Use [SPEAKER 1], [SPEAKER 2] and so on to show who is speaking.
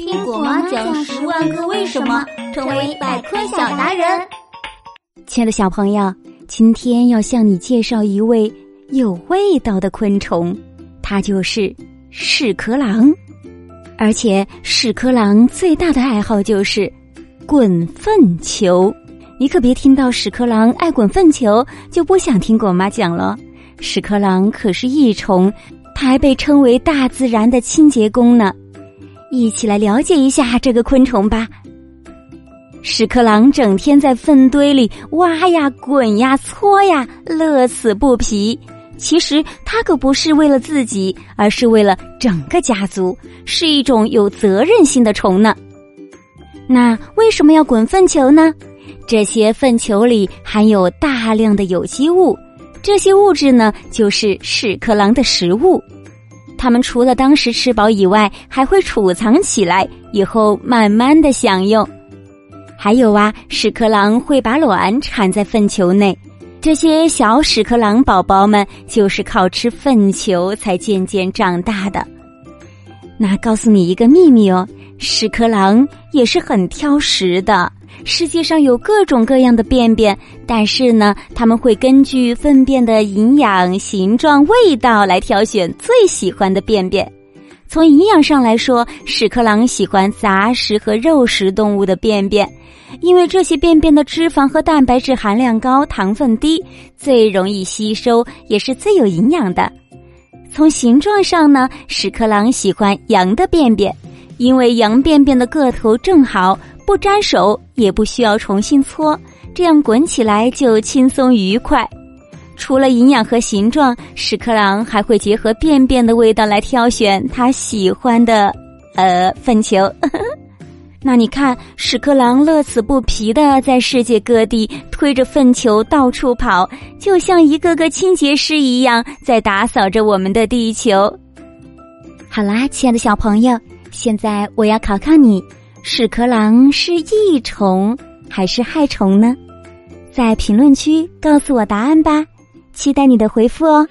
[SPEAKER 1] 听果妈讲十万个为什么，成为百科小达人。
[SPEAKER 2] 亲爱的小朋友，今天要向你介绍一位有味道的昆虫，它就是屎壳郎。而且屎壳郎最大的爱好就是滚粪球。你可别听到屎壳郎爱滚粪球就不想听果妈讲了。屎壳郎可是益虫，它还被称为大自然的清洁工呢。一起来了解一下这个昆虫吧。屎壳郎整天在粪堆里挖呀、滚呀、搓呀，乐此不疲。其实它可不是为了自己，而是为了整个家族，是一种有责任心的虫呢。那为什么要滚粪球呢？这些粪球里含有大量的有机物，这些物质呢，就是屎壳郎的食物。它们除了当时吃饱以外，还会储藏起来，以后慢慢的享用。还有啊，屎壳郎会把卵产在粪球内，这些小屎壳郎宝宝们就是靠吃粪球才渐渐长大的。那告诉你一个秘密哦，屎壳郎也是很挑食的。世界上有各种各样的便便，但是呢，他们会根据粪便的营养、形状、味道来挑选最喜欢的便便。从营养上来说，屎壳郎喜欢杂食和肉食动物的便便，因为这些便便的脂肪和蛋白质含量高，糖分低，最容易吸收，也是最有营养的。从形状上呢，屎壳郎喜欢羊的便便，因为羊便便的个头正好。不沾手，也不需要重新搓，这样滚起来就轻松愉快。除了营养和形状，屎壳郎还会结合便便的味道来挑选他喜欢的，呃，粪球。那你看，屎壳郎乐此不疲的在世界各地推着粪球到处跑，就像一个个清洁师一样，在打扫着我们的地球。好啦，亲爱的小朋友，现在我要考考你。屎壳郎是益虫还是害虫呢？在评论区告诉我答案吧，期待你的回复哦。